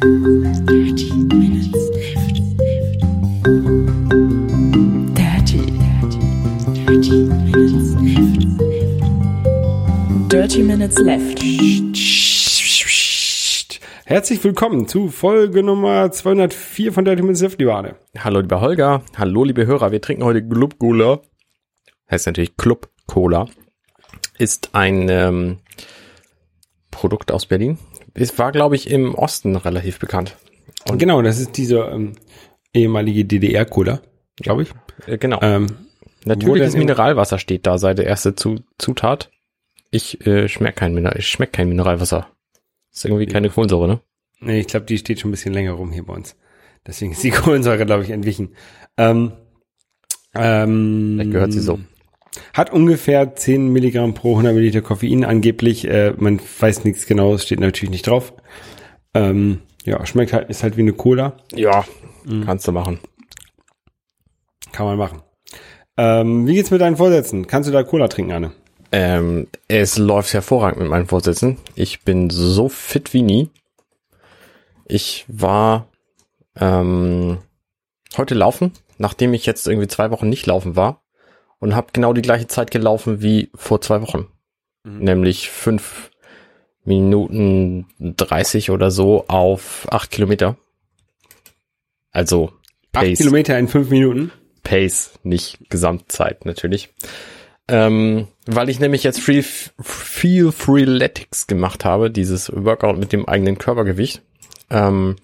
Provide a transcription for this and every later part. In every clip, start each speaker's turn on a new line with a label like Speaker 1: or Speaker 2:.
Speaker 1: Dirty Minutes Left. Dirty, dirty, dirty Minutes Left. Dirty Minutes Left.
Speaker 2: Herzlich willkommen zu Folge Nummer 204 von Dirty Minutes Left, lieber Arne.
Speaker 3: Hallo lieber Holger, hallo liebe Hörer, wir trinken heute Club Cola. Heißt natürlich Club Cola. Ist ein ähm, Produkt aus Berlin. Es war, glaube ich, im Osten relativ bekannt.
Speaker 2: Und genau, das ist diese ähm, ehemalige DDR-Cola, glaube ich.
Speaker 3: Äh, genau.
Speaker 2: Ähm,
Speaker 3: Natürliches Mineralwasser steht da, sei der erste Zu Zutat. Ich äh, schmeck kein Mineral, ich schmeck kein Mineralwasser. Ist irgendwie keine Kohlensäure, ne?
Speaker 2: nee, ich glaube, die steht schon ein bisschen länger rum hier bei uns. Deswegen ist die Kohlensäure, glaube ich, entwichen. Ähm, ähm,
Speaker 3: Vielleicht gehört sie so.
Speaker 2: Hat ungefähr 10 Milligramm pro 100 Milliliter Koffein angeblich. Äh, man weiß nichts genau, es steht natürlich nicht drauf. Ähm, ja, schmeckt halt, ist halt wie eine Cola.
Speaker 3: Ja, kannst du machen.
Speaker 2: Kann man machen. Ähm, wie geht's mit deinen Vorsätzen? Kannst du da Cola trinken, Anne?
Speaker 3: Ähm, es läuft hervorragend mit meinen Vorsätzen. Ich bin so fit wie nie. Ich war ähm, heute laufen, nachdem ich jetzt irgendwie zwei Wochen nicht laufen war und habe genau die gleiche Zeit gelaufen wie vor zwei Wochen. Nämlich fünf Minuten 30 oder so auf acht Kilometer. Also
Speaker 2: Acht
Speaker 3: Pace.
Speaker 2: Kilometer in fünf Minuten.
Speaker 3: Pace, nicht Gesamtzeit natürlich. Ähm, weil ich nämlich jetzt Free, Feel Freeletics gemacht habe, dieses Workout mit dem eigenen Körpergewicht. Ähm,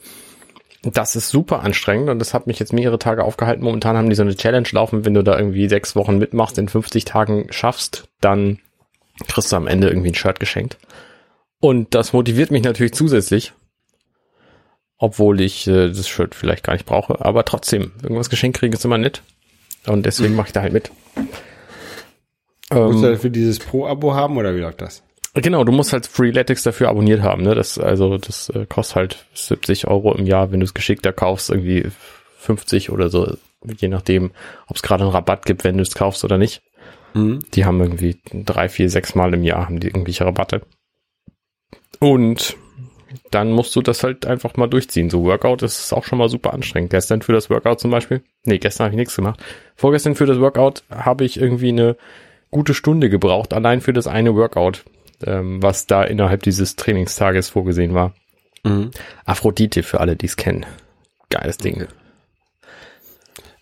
Speaker 3: das ist super anstrengend und das hat mich jetzt mehrere Tage aufgehalten. Momentan haben die so eine Challenge laufen, wenn du da irgendwie sechs Wochen mitmachst, in 50 Tagen schaffst, dann kriegst du am Ende irgendwie ein Shirt geschenkt. Und das motiviert mich natürlich zusätzlich, obwohl ich äh, das Shirt vielleicht gar nicht brauche, aber trotzdem, irgendwas geschenkt kriegen ist immer nett. Und deswegen mache ich da halt mit.
Speaker 2: Musst du
Speaker 3: Ähm,
Speaker 2: dafür dieses Pro-Abo haben oder wie läuft das?
Speaker 3: Genau, du musst halt Freeletics dafür abonniert haben, ne? Das, also, das äh, kostet halt 70 Euro im Jahr, wenn du es geschickter kaufst, irgendwie 50 oder so, je nachdem, ob es gerade einen Rabatt gibt, wenn du es kaufst oder nicht.
Speaker 2: Mhm.
Speaker 3: Die haben irgendwie drei, vier, sechs Mal im Jahr haben die irgendwelche Rabatte. Und dann musst du das halt einfach mal durchziehen. So Workout ist auch schon mal super anstrengend. Gestern für das Workout zum Beispiel, nee, gestern habe ich nichts gemacht. Vorgestern für das Workout habe ich irgendwie eine gute Stunde gebraucht, allein für das eine Workout, ähm, was da innerhalb dieses Trainingstages vorgesehen war.
Speaker 2: Mhm.
Speaker 3: Aphrodite für alle, die es kennen. Geiles Ding.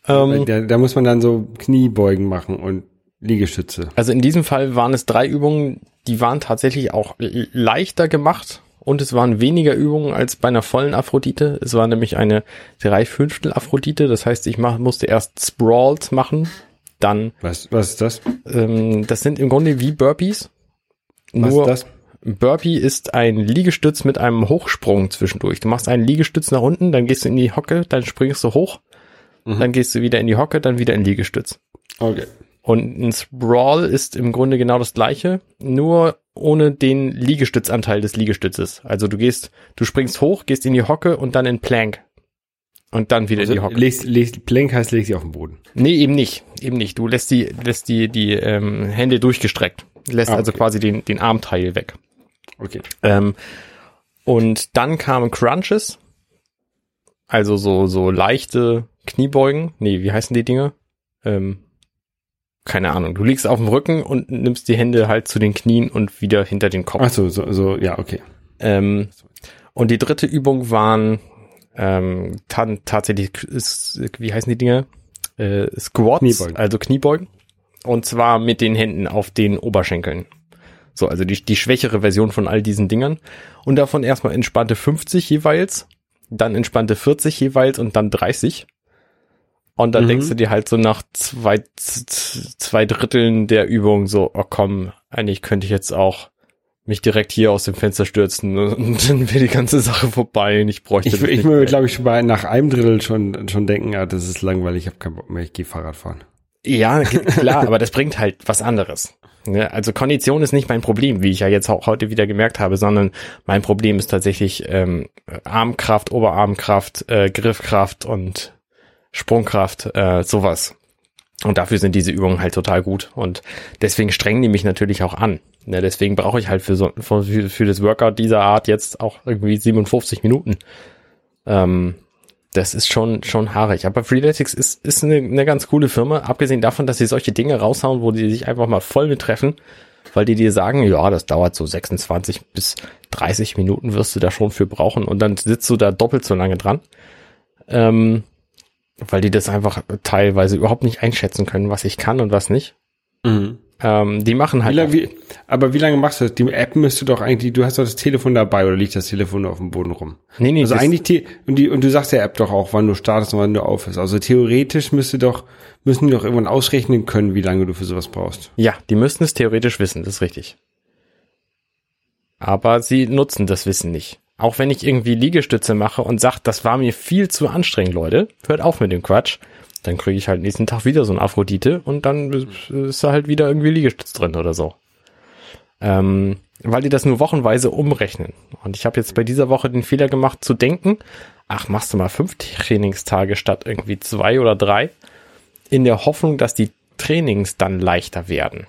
Speaker 3: Ähm,
Speaker 2: Da, da muss man dann so Kniebeugen machen und Liegestütze.
Speaker 3: Also in diesem Fall waren es drei Übungen, die waren tatsächlich auch leichter gemacht und es waren weniger Übungen als bei einer vollen Aphrodite. Es war nämlich eine Dreiviertel Aphrodite, das heißt, ich mach, musste erst Sprawls machen, dann,
Speaker 2: Was, was ist das?
Speaker 3: ähm, das sind im Grunde wie Burpees.
Speaker 2: Was
Speaker 3: Nur
Speaker 2: ist das?
Speaker 3: Burpee ist ein Liegestütz mit einem Hochsprung zwischendurch. Du machst einen Liegestütz nach unten, dann gehst du in die Hocke, dann springst du hoch,
Speaker 2: Mhm.
Speaker 3: dann gehst du wieder in die Hocke, dann wieder in Liegestütz.
Speaker 2: Okay.
Speaker 3: Und ein Sprawl ist im Grunde genau das gleiche, nur ohne den Liegestützanteil des Liegestützes. Also du gehst, du springst hoch, gehst in die Hocke und dann in Plank. Und dann wieder in die
Speaker 2: Also,
Speaker 3: Hocke.
Speaker 2: legst, legst, Plank heißt, leg sie auf den Boden.
Speaker 3: Nee, eben nicht. Eben nicht. Du lässt die, lässt die, die ähm, Hände durchgestreckt. Lässt
Speaker 2: Ah,
Speaker 3: also
Speaker 2: okay.
Speaker 3: quasi den, den Armteil weg.
Speaker 2: Okay.
Speaker 3: Ähm, und dann kamen Crunches. Also so, so leichte Kniebeugen. Nee, wie heißen die Dinge? Ähm, keine Ahnung. Du liegst auf dem Rücken und nimmst die Hände halt zu den Knien und wieder hinter den Kopf.
Speaker 2: Ach so, so, so, ja, okay.
Speaker 3: Ähm, und die dritte Übung waren ähm, ta tatsächlich, wie heißen die Dinge? Äh, Squats,
Speaker 2: Kniebeugen.
Speaker 3: also Kniebeugen. Und zwar mit den Händen auf den Oberschenkeln. So, also die, die schwächere Version von all diesen Dingern. Und davon erstmal entspannte 50 jeweils, dann entspannte 40 jeweils und dann 30. Und dann
Speaker 2: Mhm.
Speaker 3: denkst du dir halt so nach zwei, zwei Dritteln der Übung so, oh komm, eigentlich könnte ich jetzt auch mich direkt hier aus dem Fenster stürzen und dann wäre die ganze Sache vorbei und ich bräuchte
Speaker 2: Ich,
Speaker 3: das
Speaker 2: ich
Speaker 3: nicht
Speaker 2: würde, glaube ich, schon bei nach einem Drittel schon, schon denken, ja, das ist langweilig, ich habe keinen Bock mehr, ich gehe Fahrrad fahren.
Speaker 3: Ja, klar, aber das bringt halt was anderes. Ne? Also Kondition ist nicht mein Problem, wie ich ja jetzt auch heute wieder gemerkt habe, sondern mein Problem ist tatsächlich ähm, Armkraft, Oberarmkraft, äh, Griffkraft und Sprungkraft, äh, sowas. Und dafür sind diese Übungen halt total gut. Und deswegen strengen die mich natürlich auch an. Ne, deswegen brauche ich halt für, so, für, für das Workout dieser Art jetzt auch irgendwie 57 Minuten. Ähm, das ist schon, schon haarig. Aber Freeletics ist, ist eine, eine ganz coole Firma, abgesehen davon, dass sie solche Dinge raushauen, wo die sich einfach mal voll mit treffen, weil die dir sagen, ja, das dauert so 26 bis 30 Minuten wirst du da schon für brauchen und dann sitzt du da doppelt so lange dran. Ähm, weil die das einfach teilweise überhaupt nicht einschätzen können, was ich kann und was nicht.
Speaker 2: Mhm.
Speaker 3: Ähm, die machen
Speaker 2: Wie
Speaker 3: halt.
Speaker 2: lange, wie, aber wie lange machst du das? Die App müsste doch eigentlich, du hast doch das Telefon dabei oder liegt das Telefon nur auf dem Boden rum?
Speaker 3: nee, nee,
Speaker 2: Also eigentlich, the- und, die, und du sagst der App doch auch, wann du startest und wann du aufhörst. Also theoretisch müsste doch, müssen die doch irgendwann ausrechnen können, wie lange du für sowas brauchst.
Speaker 3: Ja, die müssten es theoretisch wissen, das ist richtig. Aber sie nutzen das Wissen nicht. Auch wenn ich irgendwie Liegestütze mache und sag, das war mir viel zu anstrengend, Leute, hört auf mit dem Quatsch, dann kriege ich halt nächsten Tag wieder so ein Aphrodite und dann ist da halt wieder irgendwie Liegestütz drin oder so. Ähm, weil die das nur wochenweise umrechnen. Und ich habe jetzt bei dieser Woche den Fehler gemacht zu denken, ach, machst du mal fünf Trainingstage statt irgendwie zwei oder drei, in der Hoffnung, dass die Trainings dann leichter werden.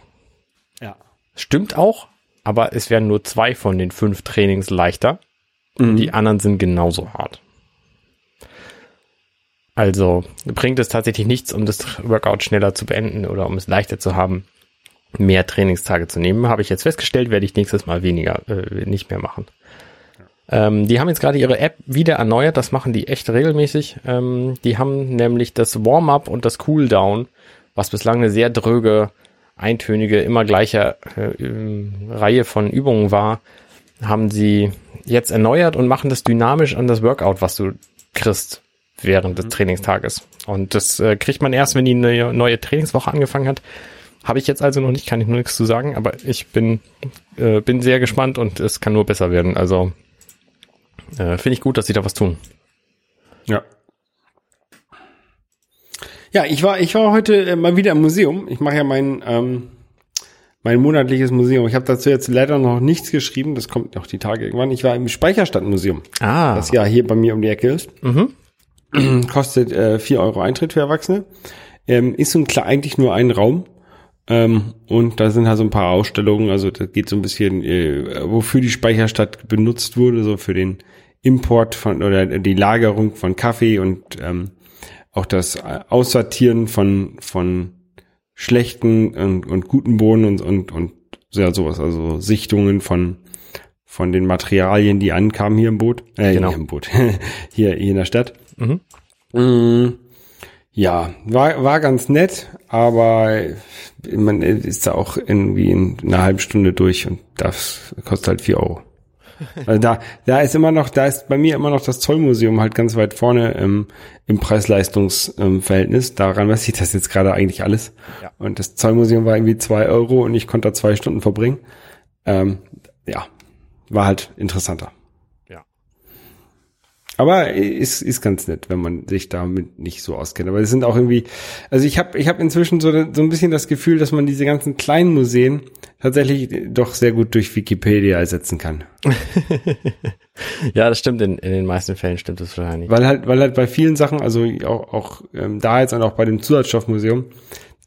Speaker 2: Ja.
Speaker 3: Stimmt auch, aber es werden nur zwei von den fünf Trainings leichter. Die anderen sind genauso hart. Also bringt es tatsächlich nichts, um das Workout schneller zu beenden oder um es leichter zu haben, mehr Trainingstage zu nehmen. Habe ich jetzt festgestellt, werde ich nächstes Mal weniger, äh, nicht mehr machen. Ähm, die haben jetzt gerade ihre App wieder erneuert, das machen die echt regelmäßig. Ähm, die haben nämlich das Warm-up und das Cooldown, was bislang eine sehr dröge, eintönige, immer gleiche äh, ähm, Reihe von Übungen war, haben sie jetzt erneuert und machen das dynamisch an das Workout, was du kriegst während des Trainingstages. Und das äh, kriegt man erst, wenn die neue, neue Trainingswoche angefangen hat. Habe ich jetzt also noch nicht, kann ich nur nichts zu sagen, aber ich bin, äh, bin sehr gespannt und es kann nur besser werden. Also äh, finde ich gut, dass sie da was tun.
Speaker 2: Ja. Ja, ich war, ich war heute äh, mal wieder im Museum. Ich mache ja mein, ähm, mein monatliches Museum. Ich habe dazu jetzt leider noch nichts geschrieben. Das kommt noch die Tage irgendwann. Ich war im Speicherstadtmuseum,
Speaker 3: Ah,
Speaker 2: das ja hier bei mir um die Ecke ist. Kostet äh, 4 Euro Eintritt für Erwachsene. Ähm, ist so ein klar, eigentlich nur ein Raum. Ähm, und da sind halt so ein paar Ausstellungen. Also da geht so ein bisschen, äh, wofür die Speicherstadt benutzt wurde, so für den Import von oder die Lagerung von Kaffee und ähm, auch das äh, Aussortieren von von schlechten und, und guten Bohnen und und und ja sowas, also Sichtungen von von den Materialien, die ankamen hier im Boot, äh,
Speaker 3: Genau.
Speaker 2: hier im Boot, hier, hier in der Stadt.
Speaker 3: Mhm.
Speaker 2: Mm, Ja, war, war ganz nett, aber man ist da auch irgendwie in einer halben Stunde durch und das kostet halt vier Euro. Also da, da ist immer noch, da ist bei mir immer noch das Zollmuseum halt ganz weit vorne im, im Preis-Leistungs-Verhältnis. Daran weiß ich das jetzt gerade eigentlich alles.
Speaker 3: Ja.
Speaker 2: Und das Zollmuseum war irgendwie zwei Euro und ich konnte da zwei Stunden verbringen. Ähm, ja, war halt interessanter. Aber ist, ist ganz nett, wenn man sich damit nicht so auskennt. Aber es sind auch irgendwie, also ich habe ich hab inzwischen so, so ein bisschen das Gefühl, dass man diese ganzen kleinen Museen tatsächlich doch sehr gut durch Wikipedia ersetzen kann.
Speaker 3: Ja, das stimmt. In, in den meisten Fällen stimmt das wahrscheinlich.
Speaker 2: Weil halt, weil halt bei vielen Sachen, also auch, auch ähm, da jetzt und auch bei dem Zusatzstoffmuseum,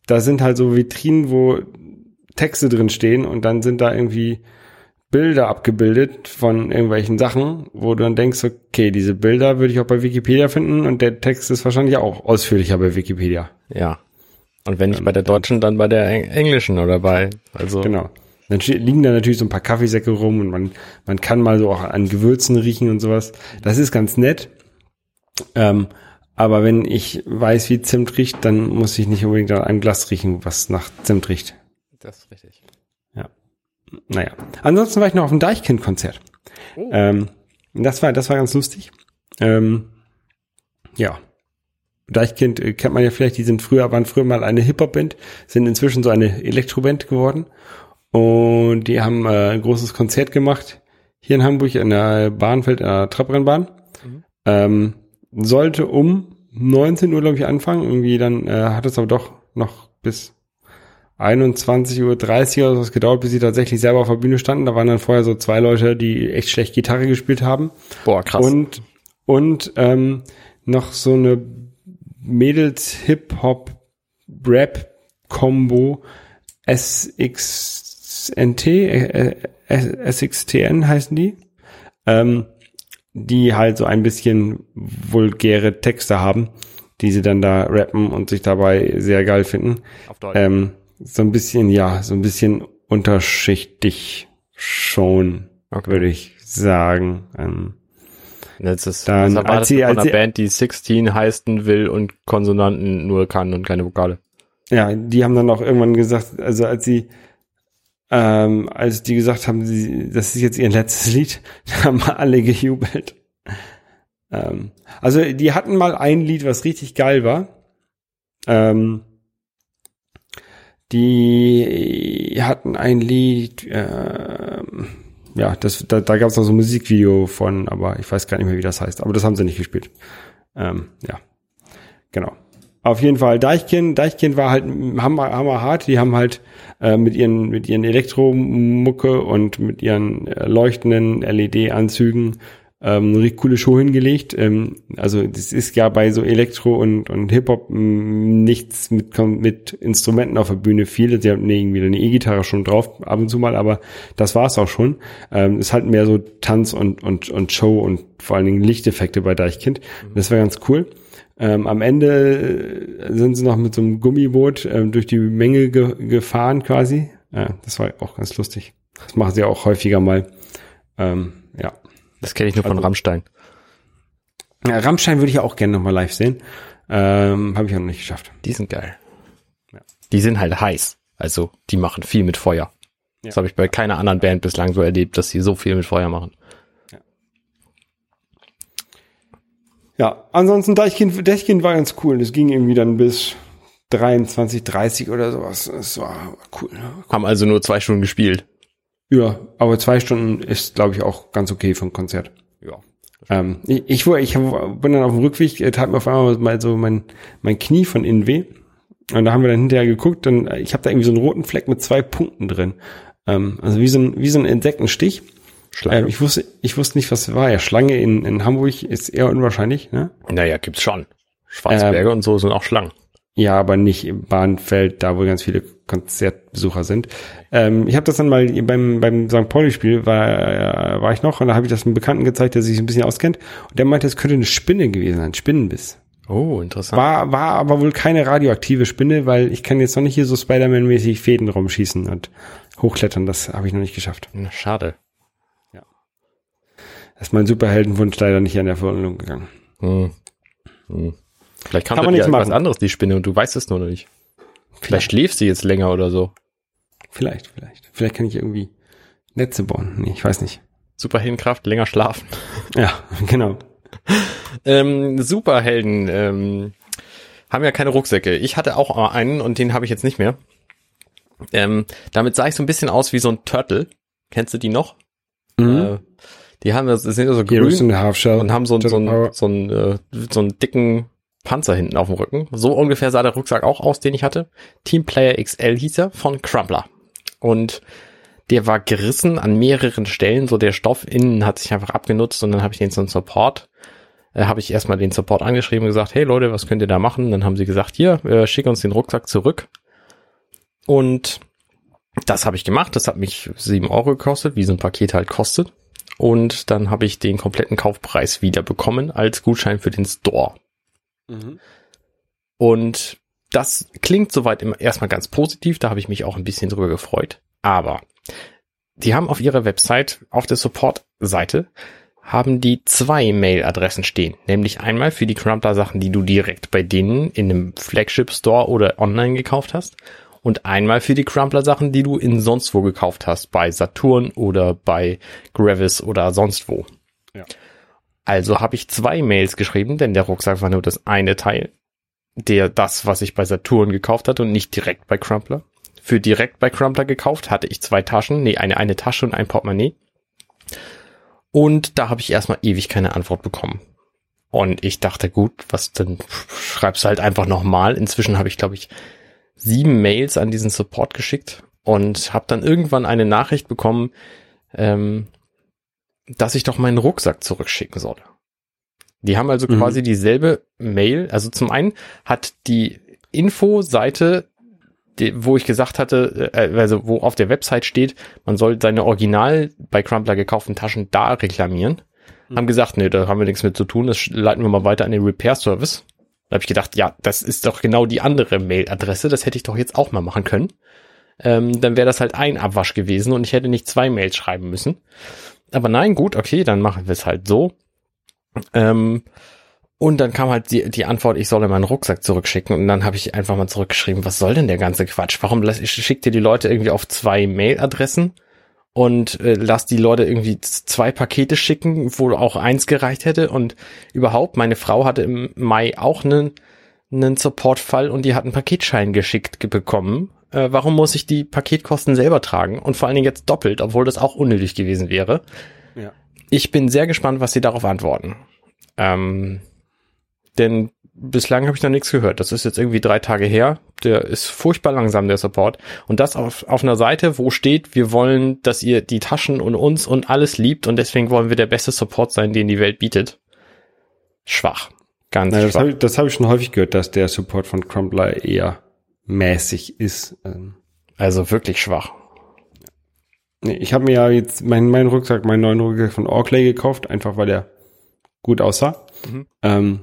Speaker 2: da sind halt so Vitrinen, wo Texte drin stehen und dann sind da irgendwie Bilder abgebildet von irgendwelchen Sachen, wo du dann denkst, okay, diese Bilder würde ich auch bei Wikipedia finden und der Text ist wahrscheinlich auch ausführlicher bei Wikipedia.
Speaker 3: Ja. Und wenn nicht bei der deutschen, dann bei der eng- englischen oder bei, also.
Speaker 2: Genau. Dann liegen da natürlich so ein paar Kaffeesäcke rum und man, man kann mal so auch an Gewürzen riechen und sowas. Das ist ganz nett. Ähm, aber wenn ich weiß, wie Zimt riecht, dann muss ich nicht unbedingt an einem Glas riechen, was nach Zimt riecht.
Speaker 3: Das ist richtig.
Speaker 2: Naja. Ansonsten war ich noch auf dem Deichkind-Konzert.
Speaker 3: Oh.
Speaker 2: Ähm, das war, das war ganz lustig. Ähm, ja. Deichkind äh, kennt man ja vielleicht, die sind früher, waren früher mal eine Hip-Hop-Band, sind inzwischen so eine Elektroband geworden. Und die haben äh, ein großes Konzert gemacht hier in Hamburg in der Bahnfeld, in der Trabrennbahn. Ähm, sollte um 19 Uhr, glaube ich, anfangen. Irgendwie dann äh, hat es aber doch noch bis 21.30 Uhr oder so was gedauert, bis sie tatsächlich selber auf der Bühne standen. Da waren dann vorher so zwei Leute, die echt schlecht Gitarre gespielt haben.
Speaker 3: Boah, krass.
Speaker 2: Und, und ähm, noch so eine Mädels-Hip-Hop-Rap-Combo SXNT, äh, äh, SXTN heißen die. Ähm, die halt so ein bisschen vulgäre Texte haben, die sie dann da rappen und sich dabei sehr geil finden.
Speaker 3: Auf Deutsch.
Speaker 2: Ähm, so ein bisschen, ja, so ein bisschen unterschichtig schon,
Speaker 3: Okay.
Speaker 2: würde ich sagen. Ähm,
Speaker 3: Das ist,
Speaker 2: Dann,
Speaker 3: erwartest
Speaker 2: als sie- als sie-
Speaker 3: Band, die 16 heißen will und Konsonanten nur kann und keine Vokale.
Speaker 2: ja, die haben dann auch irgendwann gesagt, also als sie, ähm, als die gesagt haben, sie, das ist jetzt ihr letztes Lied, da haben alle gejubelt. Ähm, also die hatten mal ein Lied, was richtig geil war. Ähm, die hatten ein Lied, ähm, ja, das, da, da gab es noch so ein Musikvideo von, aber ich weiß gar nicht mehr, wie das heißt. Aber das haben sie nicht gespielt. Ähm, ja, genau. Auf jeden Fall, Deichkind, Deichkind war halt hammer, hammer hart. Die haben halt äh, mit ihren mit ihren Elektromucke und mit ihren äh, leuchtenden LED-Anzügen ähm, eine richtig coole Show hingelegt. Ähm, also das ist ja bei so Elektro und, und Hip-Hop mh, nichts mit, mit Instrumenten auf der Bühne viel. Sie haben irgendwie eine E-Gitarre schon drauf, ab und zu mal, aber das war's auch schon. Ähm, ist halt mehr so Tanz und, und, und Show und vor allen Dingen Lichteffekte bei Deichkind. Das war ganz cool. Ähm, am Ende äh, sind sie noch mit so einem Gummiboot ähm, durch die Menge ge gefahren quasi. Ja, das war auch ganz lustig. Das machen sie auch häufiger mal. Ähm, ja.
Speaker 3: Das kenne ich nur von
Speaker 2: Also-
Speaker 3: Rammstein.
Speaker 2: ja. Rammstein würde ich ja auch gerne nochmal live sehen. Ähm, Habe ich auch noch nicht geschafft.
Speaker 3: Die sind geil.
Speaker 2: Ja.
Speaker 3: Die sind halt heiß. Also, die machen viel mit Feuer. Das habe ich bei keiner anderen Band bislang so erlebt, dass sie so viel mit Feuer machen.
Speaker 2: Ja, ansonsten Deichkind, Deichkind war ganz cool. Das ging irgendwie dann bis 23, 30 oder sowas. Das war cool. Ne?
Speaker 3: Haben also nur zwei Stunden gespielt.
Speaker 2: Ja, aber zwei Stunden ist, glaube ich, auch ganz okay für ein Konzert.
Speaker 3: Ja.
Speaker 2: Ähm, ich, ich, ich hab- bin dann auf dem Rückweg, äh, tat mir auf einmal mal so mein, mein Knie von innen weh. Und da haben wir dann hinterher geguckt, dann, äh, ich habe da irgendwie so einen roten Fleck mit zwei Punkten drin. Ähm, also wie so ein, wie so ein Insektenstich.
Speaker 3: Schlange.
Speaker 2: Ähm, ich wusste, ich wusste nicht, was es war. Ja, Schlange in, in Hamburg ist eher unwahrscheinlich, ne?
Speaker 3: naja, gibt's schon. Schwarzberge und so sind auch Schlangen.
Speaker 2: Ja, aber nicht im Bahnfeld, da wo ganz viele Konzertbesucher sind. Ähm, ich habe das dann mal beim, beim St. Pauli-Spiel, war, äh, war ich noch, und da habe ich das einem Bekannten gezeigt, der sich ein bisschen auskennt. Und der meinte, es könnte eine Spinne gewesen sein, Spinnenbiss.
Speaker 3: Oh, interessant.
Speaker 2: War, war aber wohl keine radioaktive Spinne, weil ich kann jetzt noch nicht hier so Spider-Man-mäßig Fäden rumschießen und hochklettern. Das habe ich noch nicht geschafft.
Speaker 3: Na, schade.
Speaker 2: Da ist mein Superheldenwunsch leider nicht an der Verhandlung gegangen.
Speaker 3: Hm. Hm. Vielleicht kann,
Speaker 2: Kann man nichts
Speaker 3: ja was
Speaker 2: machen.
Speaker 3: anderes, die Spinne, und du weißt es nur noch nicht. Vielleicht schläfst du jetzt länger oder so.
Speaker 2: Vielleicht, vielleicht. Vielleicht kann ich irgendwie Netze bauen. Nee, ich weiß nicht.
Speaker 3: Superheldenkraft, länger schlafen.
Speaker 2: Ja, genau.
Speaker 3: Ähm, Superhelden ähm, haben ja keine Rucksäcke. Ich hatte auch einen und den habe ich jetzt nicht mehr. Ähm, damit sah ich so ein bisschen aus wie so ein Turtle. Kennst du die noch?
Speaker 2: Mhm.
Speaker 3: Äh, die haben das, sind ja so grün und haben so, einen- so, einen, so, einen, äh, so einen dicken Panzer hinten auf dem Rücken. So ungefähr sah der Rucksack auch aus, den ich hatte. Team Player XL hieß er von Crumpler. Und der war gerissen an mehreren Stellen, so der Stoff innen hat sich einfach abgenutzt und dann habe ich den zum Support, äh, habe ich erstmal den Support angeschrieben und gesagt, hey Leute, was könnt ihr da machen? Dann haben sie gesagt, hier, äh, schick uns den Rucksack zurück. Und das habe ich gemacht, das hat mich sieben Euro gekostet, wie so ein Paket halt kostet. Und dann habe ich den kompletten Kaufpreis wieder bekommen als Gutschein für den Store.
Speaker 2: Mhm.
Speaker 3: Und das klingt soweit immer erstmal ganz positiv, da habe ich mich auch ein bisschen drüber gefreut. Aber die haben auf ihrer Website, auf der Support-Seite, haben die zwei Mail-Adressen stehen. Nämlich einmal für die Crumpler-Sachen, die du direkt bei denen in einem Flagship-Store oder online gekauft hast. Und einmal für die Crumpler-Sachen, die du in sonst wo gekauft hast. Bei Saturn oder bei Gravis oder sonst wo.
Speaker 2: Ja.
Speaker 3: Also habe ich zwei Mails geschrieben, denn der Rucksack war nur das eine Teil der das, was ich bei Saturn gekauft hatte und nicht direkt bei Crumpler. Für direkt bei Crumpler gekauft hatte ich zwei Taschen, nee, eine, eine Tasche und ein Portemonnaie. Und da habe ich erstmal ewig keine Antwort bekommen. Und ich dachte, gut, was denn, schreibst du halt einfach nochmal. Inzwischen habe ich, glaube ich, sieben Mails an diesen Support geschickt und habe dann irgendwann eine Nachricht bekommen, ähm, dass ich doch meinen Rucksack zurückschicken solle. Die haben also
Speaker 2: Mhm.
Speaker 3: quasi dieselbe Mail. Also zum einen hat die Info-Seite, die, wo ich gesagt hatte, äh, also wo auf der Website steht, man soll seine original bei Crumpler gekauften Taschen da reklamieren, haben gesagt, nee, da haben wir nichts mit zu tun, das leiten wir mal weiter an den Repair-Service. Da habe ich gedacht, ja, das ist doch genau die andere Mailadresse, das hätte ich doch jetzt auch mal machen können. Ähm, dann wäre das halt ein Abwasch gewesen und ich hätte nicht zwei Mails schreiben müssen. Aber nein, gut, okay, dann machen wir es halt so. Ähm, und dann kam halt die, die Antwort, ich solle meinen Rucksack zurückschicken. Und dann habe ich einfach mal zurückgeschrieben, was soll denn der ganze Quatsch? Warum schickt ihr die Leute irgendwie auf zwei Mailadressen und äh, lass die Leute irgendwie zwei Pakete schicken, wo auch eins gereicht hätte. Und überhaupt, meine Frau hatte im Mai auch einen, einen Supportfall und die hat einen Paketschein geschickt bekommen. Äh, warum muss ich die Paketkosten selber tragen? Und vor allen Dingen jetzt doppelt, obwohl das auch unnötig gewesen wäre.
Speaker 2: Ja.
Speaker 3: Ich bin sehr gespannt, was sie darauf antworten. Ähm, denn bislang habe ich noch nichts gehört. Das ist jetzt irgendwie drei Tage her. Der ist furchtbar langsam, der Support. Und das auf, auf einer Seite, wo steht, wir wollen, dass ihr die Taschen und uns und alles liebt und deswegen wollen wir der beste Support sein, den die Welt bietet. Schwach. Ganz
Speaker 2: Nein, das
Speaker 3: schwach.
Speaker 2: habe ich, das hab ich schon häufig gehört, dass der Support von Crumbler eher mäßig ist. Ähm,
Speaker 3: Also wirklich schwach.
Speaker 2: nee, ich habe mir ja jetzt meinen meinen Rucksack, meinen neuen Rucksack von Orkley gekauft, einfach weil der gut aussah.
Speaker 3: Mhm.
Speaker 2: Ähm,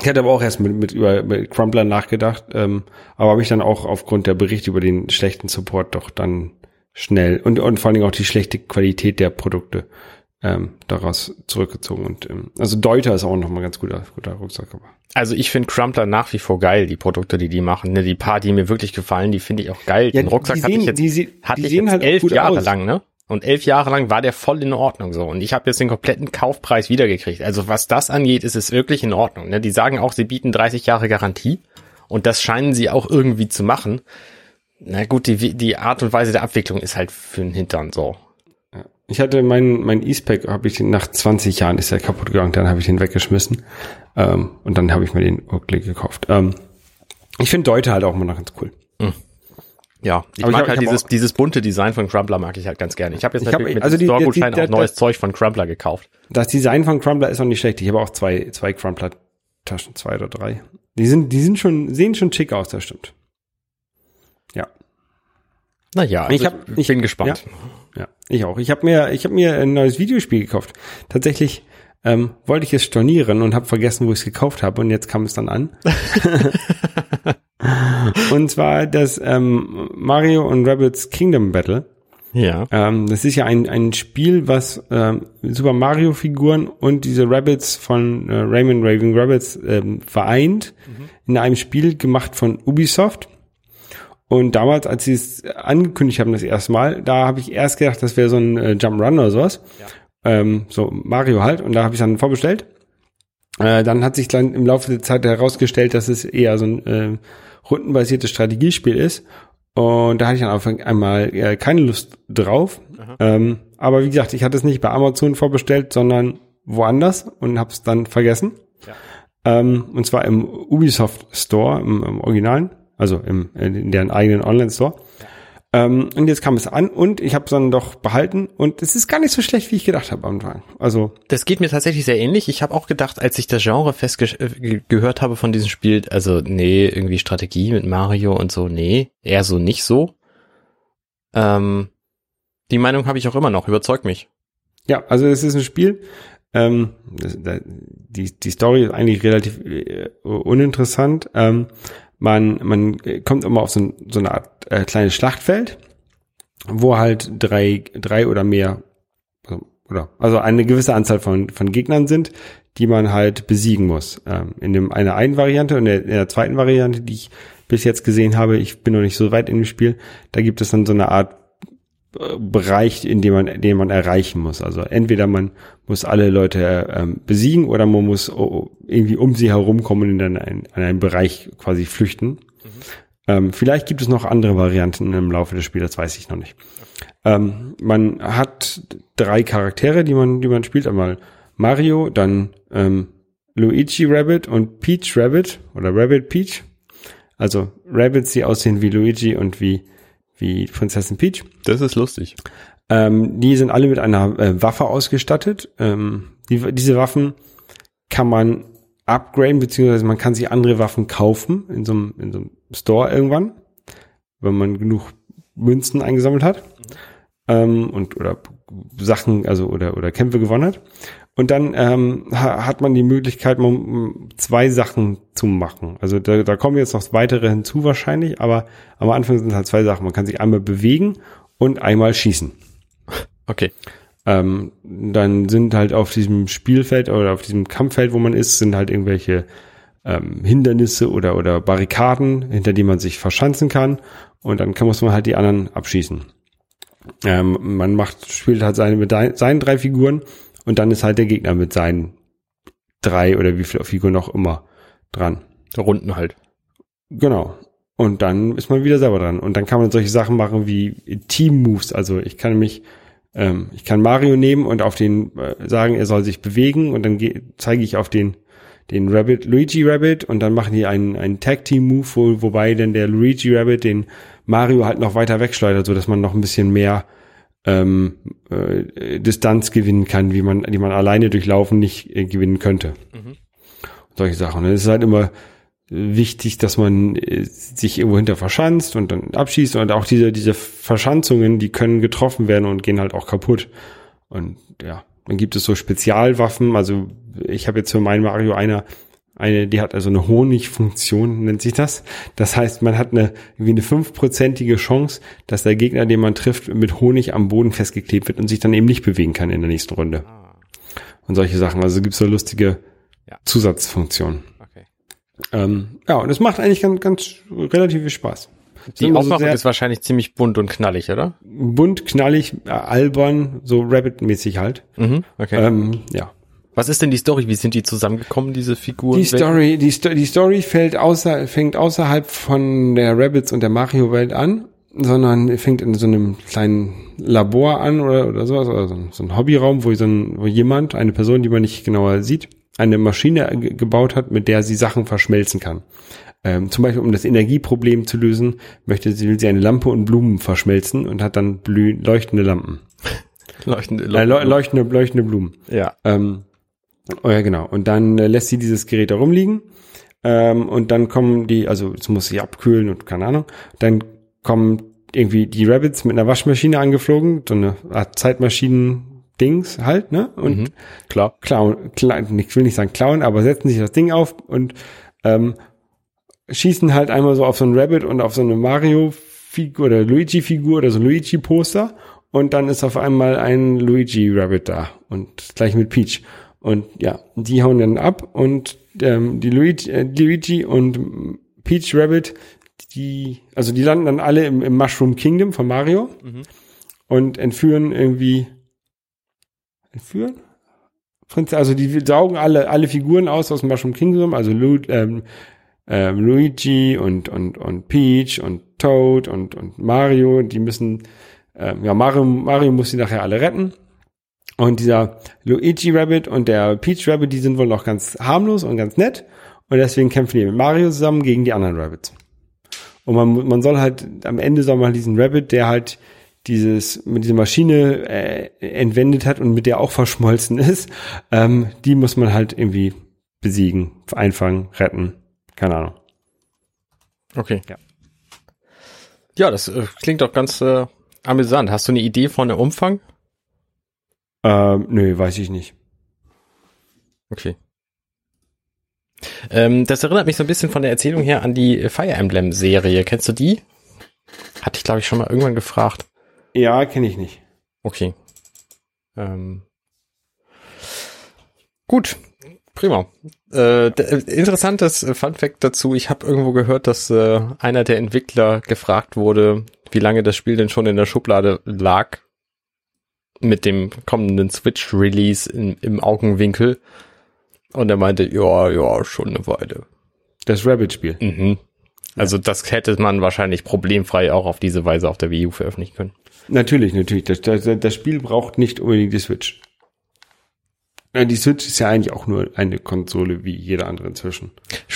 Speaker 2: ich hatte aber auch erst mit, mit über mit Crumbler nachgedacht, ähm, aber habe ich dann auch aufgrund der Berichte über den schlechten Support doch dann schnell und, und vor allen Dingen auch die schlechte Qualität der Produkte ähm, daraus zurückgezogen. Und ähm, also Deuter ist auch noch mal ganz guter, guter Rucksack. Aber.
Speaker 3: Also ich finde Crumpler nach wie vor geil, die Produkte, die die machen. Ne? Die paar, die mir wirklich gefallen, die finde ich auch geil. Den Rucksack
Speaker 2: die
Speaker 3: hatte
Speaker 2: sehen,
Speaker 3: ich jetzt,
Speaker 2: die, sie-
Speaker 3: hatte
Speaker 2: die
Speaker 3: ich
Speaker 2: sehen
Speaker 3: jetzt
Speaker 2: halt
Speaker 3: elf Jahre
Speaker 2: aus.
Speaker 3: lang, ne? Und elf Jahre lang war der voll in Ordnung so. Und ich habe jetzt den kompletten Kaufpreis wiedergekriegt. Also was das angeht, ist es wirklich in Ordnung. Ne? Die sagen auch, sie bieten 30 Jahre Garantie. Und das scheinen sie auch irgendwie zu machen. Na gut, die, die Art und Weise der Abwicklung ist halt für den Hintern so.
Speaker 2: Ich hatte meinen mein E-Spec, habe ich den nach 20 Jahren ist er kaputt gegangen, dann habe ich den weggeschmissen ähm, und dann habe ich mir den Oakley gekauft. Ähm, ich finde Deuter halt auch immer noch ganz cool.
Speaker 3: Ja, ich
Speaker 2: Aber ich
Speaker 3: mag
Speaker 2: hab-
Speaker 3: halt
Speaker 2: ich hab
Speaker 3: dieses, dieses bunte Design von Crumbler mag ich halt ganz gerne. Ich habe jetzt
Speaker 2: Ich hab-
Speaker 3: natürlich mit
Speaker 2: also die- die- die-
Speaker 3: auch neues
Speaker 2: das-
Speaker 3: Zeug von Crumbler gekauft.
Speaker 2: Das Design von Crumbler ist auch nicht schlecht. Ich habe auch zwei zwei Crumbler Taschen, zwei oder drei. Die sind die sind schon sehen schon schick aus, das stimmt. Ja.
Speaker 3: Naja,
Speaker 2: Ich
Speaker 3: also
Speaker 2: hab- ich-
Speaker 3: bin gespannt.
Speaker 2: Ja, ich auch. Ich habe mir, ich habe mir ein neues Videospiel gekauft. Tatsächlich ähm, wollte ich es stornieren und habe vergessen, wo ich es gekauft habe und jetzt kam es dann an. und zwar das ähm, Mario und Rabbits Kingdom Battle.
Speaker 3: Ja.
Speaker 2: Ähm, das ist ja ein, ein Spiel, was ähm, Super Mario Figuren und diese Rabbits von äh, Raymond Raving Rabbits ähm, vereint in einem Spiel gemacht von Ubisoft. Und damals, als sie es angekündigt haben, das erste Mal, da habe ich erst gedacht, das wäre so ein äh, Jump Run oder sowas. Ähm, so Mario halt. Und da habe ich dann vorbestellt. Äh, dann hat sich dann im Laufe der Zeit herausgestellt, dass es eher so ein äh, rundenbasiertes Strategiespiel ist. Und da hatte ich dann einfach einmal äh, keine Lust drauf. Ähm, aber wie gesagt, ich hatte es nicht bei Amazon vorbestellt, sondern woanders und habe es dann vergessen. Ähm, und zwar im Ubisoft Store, im, im Originalen, also im, in deren eigenen Online-Store. Ähm, und jetzt kam es an und ich habe es dann doch behalten und es ist gar nicht so schlecht, wie ich gedacht habe am Anfang. Also
Speaker 3: Das geht mir tatsächlich sehr ähnlich. Ich habe auch gedacht, als ich das Genre festgehört habe von diesem Spiel, also nee, irgendwie Strategie mit Mario und so, nee, eher so nicht so. Ähm, die Meinung habe ich auch immer noch, überzeugt mich.
Speaker 2: Ja, also es ist ein Spiel. Ähm, die, die Story ist eigentlich relativ äh, uninteressant. Ähm, man, man kommt immer auf so, so eine Art äh, kleines Schlachtfeld, wo halt drei, drei oder mehr, also, oder also eine gewisse Anzahl von, von Gegnern sind, die man halt besiegen muss. Ähm, in dem einer einen Variante und in der, in der zweiten Variante, die ich bis jetzt gesehen habe, ich bin noch nicht so weit in dem Spiel, da gibt es dann so eine Art äh, Bereich, in dem man, den man erreichen muss. Also entweder man muss alle Leute ähm, besiegen oder man muss oh, irgendwie um sie herumkommen und in einen, in einen Bereich quasi flüchten. Ähm, vielleicht gibt es noch andere Varianten im Laufe des Spiels, das weiß ich noch nicht. Ähm, man hat drei Charaktere, die man, die man spielt. Einmal Mario, dann ähm, Luigi Rabbit und Peach Rabbit oder Rabbit Peach. Also Rabbits, die aussehen wie Luigi und wie, wie Prinzessin Peach.
Speaker 3: Das ist lustig.
Speaker 2: Ähm, die sind alle mit einer äh, Waffe ausgestattet. Ähm, die, diese Waffen kann man upgraden, beziehungsweise man kann sich andere Waffen kaufen in so einem, in so einem Store irgendwann, wenn man genug Münzen eingesammelt hat. Ähm, und oder Sachen, also oder oder Kämpfe gewonnen hat. Und dann ähm, ha, hat man die Möglichkeit, zwei Sachen zu machen. Also da, da kommen jetzt noch weitere hinzu wahrscheinlich, aber am Anfang sind halt zwei Sachen. Man kann sich einmal bewegen und einmal schießen.
Speaker 3: Okay.
Speaker 2: Ähm, dann sind halt auf diesem Spielfeld oder auf diesem Kampffeld, wo man ist, sind halt irgendwelche ähm, Hindernisse oder, oder Barrikaden, hinter die man sich verschanzen kann. Und dann kann, muss man halt die anderen abschießen. Ähm, man macht, spielt halt seine, mit seinen drei Figuren und dann ist halt der Gegner mit seinen drei oder wie viele Figuren noch immer dran.
Speaker 3: Runden halt.
Speaker 2: Genau. Und dann ist man wieder selber dran. Und dann kann man solche Sachen machen wie Team-Moves. Also ich kann mich, ähm, ich kann Mario nehmen und auf den äh, sagen, er soll sich bewegen und dann zeige ich auf den den Rabbit, Luigi Rabbit und dann machen die einen, einen Tag-Team-Move, wo, wobei denn der Luigi Rabbit den Mario halt noch weiter wegschleudert, so dass man noch ein bisschen mehr ähm, äh, Distanz gewinnen kann, wie man, die man alleine durch Laufen nicht äh, gewinnen könnte. Mhm. Solche Sachen. Es ist halt immer wichtig, dass man äh, sich irgendwo hinter verschanzt und dann abschießt und auch diese, diese Verschanzungen, die können getroffen werden und gehen halt auch kaputt. Und ja, dann gibt es so Spezialwaffen, also ich habe jetzt für meinen Mario einer eine, die hat also eine Honigfunktion, nennt sich das. Das heißt, man hat eine, wie eine fünfprozentige Chance, dass der Gegner, den man trifft, mit Honig am Boden festgeklebt wird und sich dann eben nicht bewegen kann in der nächsten Runde. Ah. Und solche Sachen. Also gibt es so lustige ja. Zusatzfunktionen. Okay. Ähm, ja, und es macht eigentlich ganz, ganz relativ viel Spaß.
Speaker 3: Die Aufmachung also ist wahrscheinlich ziemlich bunt und knallig, oder?
Speaker 2: Bunt, knallig, äh, albern, so Rabbit-mäßig halt. Mhm, okay. Ähm, ja.
Speaker 3: Was ist denn die Story? Wie sind die zusammengekommen, diese Figuren?
Speaker 2: Die Story, die, Sto die Story fällt außer, fängt außerhalb von der Rabbits und der Mario-Welt an, sondern fängt in so einem kleinen Labor an oder, oder sowas, oder so, so ein Hobbyraum, wo, so ein, wo jemand, eine Person, die man nicht genauer sieht, eine Maschine gebaut hat, mit der sie Sachen verschmelzen kann. Ähm, zum Beispiel, um das Energieproblem zu lösen, möchte sie, will sie eine Lampe und Blumen verschmelzen und hat dann leuchtende Lampen. leuchtende, Lampen. Äh, leuchtende, leuchtende Blumen.
Speaker 3: Ja.
Speaker 2: Ähm, Oh ja, genau. Und dann äh, lässt sie dieses Gerät da rumliegen. Ähm, und dann kommen die, also es muss sie abkühlen und keine Ahnung. Dann kommen irgendwie die Rabbits mit einer Waschmaschine angeflogen, so eine Art Zeitmaschinen-Dings halt, ne? Und mhm,
Speaker 3: klar.
Speaker 2: Klauen, klauen, ich will nicht sagen klauen, aber setzen sich das Ding auf und ähm, schießen halt einmal so auf so ein Rabbit und auf so eine Mario-Figur oder Luigi-Figur oder so ein Luigi-Poster und dann ist auf einmal ein Luigi-Rabbit da und gleich mit Peach. Und ja, die hauen dann ab und ähm, die Luigi, äh, Luigi und Peach Rabbit, die, also die landen dann alle im, im Mushroom Kingdom von Mario mhm. und entführen irgendwie, entführen? Also die saugen alle, alle Figuren aus aus dem Mushroom Kingdom, also Lu, ähm, ähm, Luigi und, und, und Peach und Toad und, und Mario, die müssen, ähm, ja, Mario, Mario muss sie nachher alle retten. Und dieser Luigi Rabbit und der Peach Rabbit, die sind wohl noch ganz harmlos und ganz nett. Und deswegen kämpfen die mit Mario zusammen gegen die anderen Rabbits. Und man, man soll halt, am Ende soll man halt diesen Rabbit, der halt dieses, mit dieser Maschine äh, entwendet hat und mit der auch verschmolzen ist, ähm, die muss man halt irgendwie besiegen, einfangen, retten. Keine Ahnung.
Speaker 3: Okay. Ja, ja das äh, klingt doch ganz äh, amüsant. Hast du eine Idee von dem Umfang?
Speaker 2: Ähm, nö, weiß ich nicht.
Speaker 3: Okay. Ähm, das erinnert mich so ein bisschen von der Erzählung her an die Fire Emblem Serie. Kennst du die? Hatte ich, glaube ich, schon mal irgendwann gefragt.
Speaker 2: Ja, kenne ich nicht.
Speaker 3: Okay. Ähm. Gut, prima. Äh, interessantes Fun Fact dazu. Ich habe irgendwo gehört, dass äh, einer der Entwickler gefragt wurde, wie lange das Spiel denn schon in der Schublade lag mit dem kommenden Switch-Release im Augenwinkel. Und er meinte, ja, ja, schon eine Weile.
Speaker 2: Das Rabbit-Spiel.
Speaker 3: Mhm. Also ja. das hätte man wahrscheinlich problemfrei auch auf diese Weise auf der Wii U veröffentlichen können.
Speaker 2: Natürlich, natürlich. Das, das, das Spiel braucht nicht unbedingt die Switch. Die Switch ist ja eigentlich auch nur eine Konsole wie jeder andere inzwischen.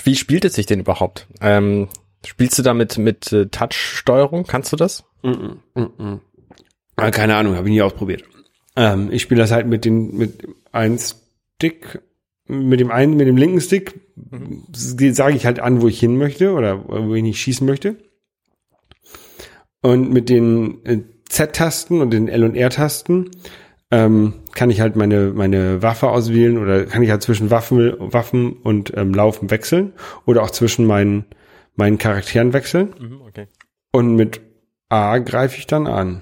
Speaker 3: Wie spielt es sich denn überhaupt? Ähm, spielst du damit mit äh, Touch-Steuerung? Kannst du das? Mm -mm,
Speaker 2: mm -mm. Keine Ahnung, habe ich nie ausprobiert. Ähm, ich spiele das halt mit den mit einem Stick, mit dem einen, mit dem linken Stick mhm. sage ich halt an, wo ich hin möchte oder wo ich nicht schießen möchte. Und mit den äh, Z-Tasten und den L und R-Tasten ähm, kann ich halt meine, meine Waffe auswählen oder kann ich halt zwischen Waffen, Waffen und ähm, Laufen wechseln oder auch zwischen meinen, meinen Charakteren wechseln.
Speaker 3: Mhm, okay.
Speaker 2: Und mit A greife ich dann an.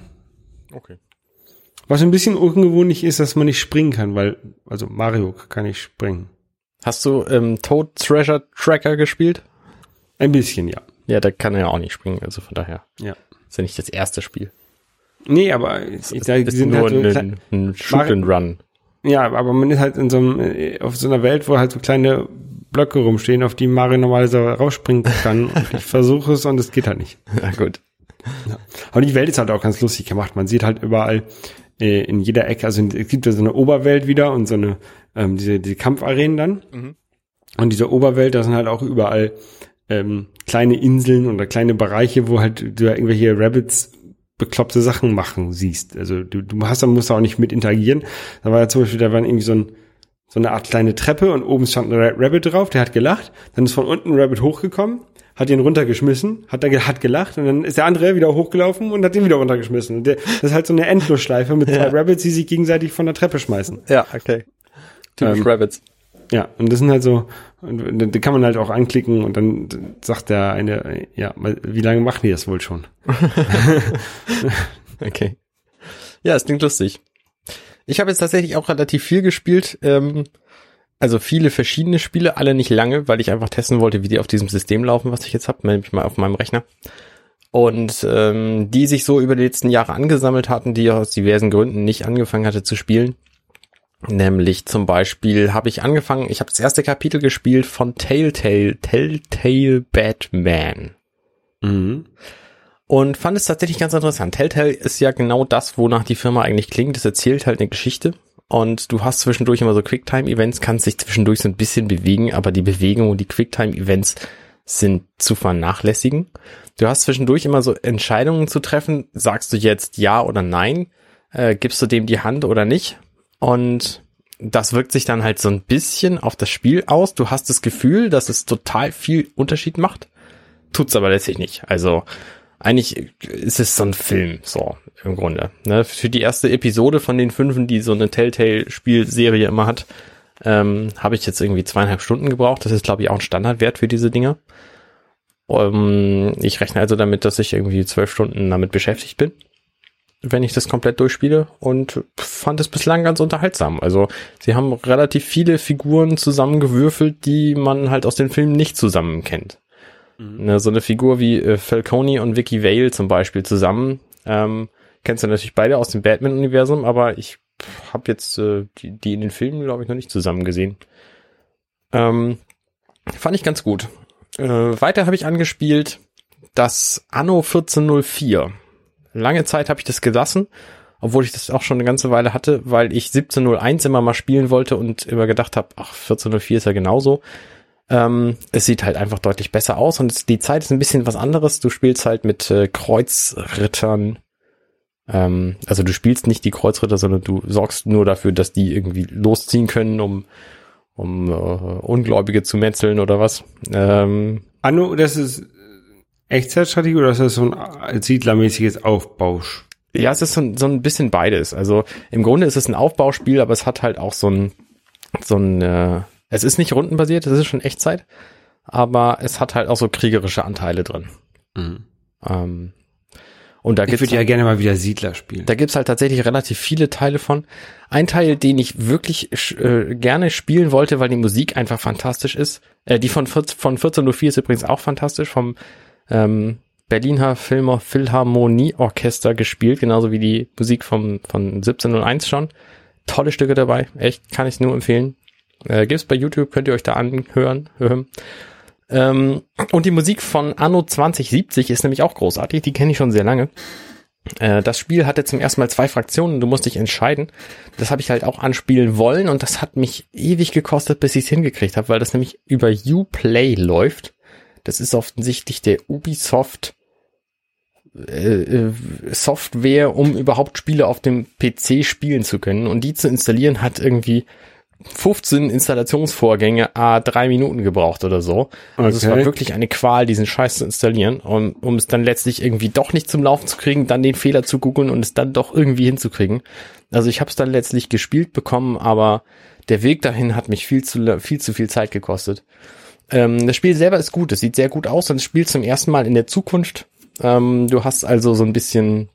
Speaker 3: Okay.
Speaker 2: Was ein bisschen ungewöhnlich ist, dass man nicht springen kann, weil, also Mario kann nicht springen.
Speaker 3: Hast du ähm, Toad Treasure Tracker gespielt?
Speaker 2: Ein bisschen, ja.
Speaker 3: Ja, da kann er ja auch nicht springen, also von daher.
Speaker 2: Ja.
Speaker 3: Ist ja nicht das erste Spiel.
Speaker 2: Nee, aber ich,
Speaker 3: Ist,
Speaker 2: da,
Speaker 3: ist
Speaker 2: sind
Speaker 3: nur
Speaker 2: halt so
Speaker 3: ein, ein Shoot and Run.
Speaker 2: Ja, aber man ist halt in so einem, äh, auf so einer Welt, wo halt so kleine Blöcke rumstehen, auf die Mario normalerweise rausspringen kann. Und ich versuche es und es geht halt nicht.
Speaker 3: Na gut.
Speaker 2: Aber die Welt ist halt auch ganz lustig gemacht. Man sieht halt überall äh, in jeder Ecke, also es gibt ja so eine Oberwelt wieder und so eine, ähm, diese, diese Kampfarenen dann.
Speaker 3: Mhm.
Speaker 2: Und diese Oberwelt, da sind halt auch überall ähm, kleine Inseln oder kleine Bereiche, wo halt du irgendwelche Rabbits bekloppte Sachen machen siehst. Also du, du hast, da musst du auch nicht mit interagieren. Da war ja zum Beispiel, da war irgendwie so ein so eine Art kleine Treppe und oben stand ein Ra- Rabbit drauf, der hat gelacht. Dann ist von unten ein Rabbit hochgekommen, hat ihn runtergeschmissen, hat, dann, hat gelacht und dann ist der andere wieder hochgelaufen und hat ihn wieder runtergeschmissen. Und der, das ist halt so eine Endlosschleife mit zwei
Speaker 3: Ja.
Speaker 2: Rabbits, die sich gegenseitig von der Treppe schmeißen.
Speaker 3: Ja, okay. Typisch
Speaker 2: Ähm,
Speaker 3: Rabbits.
Speaker 2: Ja, und das sind halt so, da kann man halt auch anklicken und dann sagt der eine, ja, wie lange machen die das wohl schon?
Speaker 3: Okay. Ja, es klingt lustig. Ich habe jetzt tatsächlich auch relativ viel gespielt. Ähm, also viele verschiedene Spiele, alle nicht lange, weil ich einfach testen wollte, wie die auf diesem System laufen, was ich jetzt habe, nämlich mal auf meinem Rechner. Und ähm, die sich so über die letzten Jahre angesammelt hatten, die ich aus diversen Gründen nicht angefangen hatte zu spielen. Nämlich zum Beispiel habe ich angefangen, ich habe das erste Kapitel gespielt von Telltale, Telltale Batman
Speaker 2: Mhm.
Speaker 3: und fand es tatsächlich ganz interessant. Telltale ist ja genau das, wonach die Firma eigentlich klingt. Es erzählt halt eine Geschichte und du hast zwischendurch immer so Quicktime-Events, kannst dich zwischendurch so ein bisschen bewegen, aber die Bewegung und die Quicktime-Events sind zu vernachlässigen. Du hast zwischendurch immer so Entscheidungen zu treffen. Sagst du jetzt ja oder nein? Äh, gibst du dem die Hand oder nicht? Und das wirkt sich dann halt so ein bisschen auf das Spiel aus. Du hast das Gefühl, dass es total viel Unterschied macht. Tut's aber letztlich nicht. Also eigentlich ist es so ein Film, so im Grunde. Ne? Für die erste Episode von den fünfen, die so eine Telltale-Spielserie immer hat, ähm, habe ich jetzt irgendwie zweieinhalb Stunden gebraucht. Das ist, glaube ich, auch ein Standardwert für diese Dinger. Ähm, ich rechne also damit, dass ich irgendwie zwölf Stunden damit beschäftigt bin, wenn ich das komplett durchspiele und fand es bislang ganz unterhaltsam. Also sie haben relativ viele Figuren zusammengewürfelt, die man halt aus den Filmen nicht zusammen kennt. Ne, so eine Figur wie äh, Falcone und Vicky Vale zum Beispiel zusammen. Ähm, kennst du natürlich beide aus dem Batman-Universum, aber ich habe jetzt äh, die, die in den Filmen, glaube ich, noch nicht zusammen gesehen. Ähm, fand ich ganz gut. Äh, weiter habe ich angespielt das Anno 1404. Lange Zeit habe ich das gelassen, obwohl ich das auch schon eine ganze Weile hatte, weil ich 1701 immer mal spielen wollte und immer gedacht habe, ach, 1404 ist ja genauso. Ähm, es sieht halt einfach deutlich besser aus und die Zeit ist ein bisschen was anderes. Du spielst halt mit äh, Kreuzrittern. Ähm, also du spielst nicht die Kreuzritter, sondern du sorgst nur dafür, dass die irgendwie losziehen können, um, um äh, Ungläubige zu metzeln oder was. Ähm,
Speaker 2: Anno, das ist Echtzeitstrategie oder ist das so ein siedlermäßiges Aufbauspiel?
Speaker 3: ja, es ist so ein, so ein bisschen beides. Also im Grunde ist es ein Aufbauspiel, aber es hat halt auch so ein, so ein, äh, es ist nicht rundenbasiert, es ist schon Echtzeit, aber es hat halt auch so kriegerische Anteile drin. Ähm, und da
Speaker 2: Ich
Speaker 3: gibt's
Speaker 2: würde ja gerne mal wieder Siedler spielen.
Speaker 3: Da gibt's halt tatsächlich relativ viele Teile von. Ein Teil, den ich wirklich äh, gerne spielen wollte, weil die Musik einfach fantastisch ist. Äh, die von, 14 von 1404 ist übrigens auch fantastisch, vom ähm, Berliner Filmer Philharmonieorchester gespielt, genauso wie die Musik vom, von 1701 schon. Tolle Stücke dabei, echt, kann ich nur empfehlen. Äh, gibt's bei YouTube, könnt ihr euch da anhören. Ähm, und die Musik von Anno 2070 ist nämlich auch großartig, die kenne ich schon sehr lange. Äh, das Spiel hatte zum ersten Mal zwei Fraktionen, du musst dich entscheiden. Das habe ich halt auch anspielen wollen und das hat mich ewig gekostet, bis ich es hingekriegt habe, weil das nämlich über Uplay läuft. Das ist offensichtlich der Ubisoft äh, äh, Software, um überhaupt Spiele auf dem PC spielen zu können. Und die zu installieren hat irgendwie 15 Installationsvorgänge a drei Minuten gebraucht oder so. Also es war
Speaker 2: Okay.
Speaker 3: wirklich eine Qual, diesen Scheiß zu installieren, um, um es dann letztlich irgendwie doch nicht zum Laufen zu kriegen, dann den Fehler zu googeln und es dann doch irgendwie hinzukriegen. Also ich habe es dann letztlich gespielt bekommen, aber der Weg dahin hat mich viel zu viel zu viel Zeit gekostet. Ähm, das Spiel selber ist gut, es sieht sehr gut aus und es spielt zum ersten Mal in der Zukunft. Ähm, du hast also so ein bisschen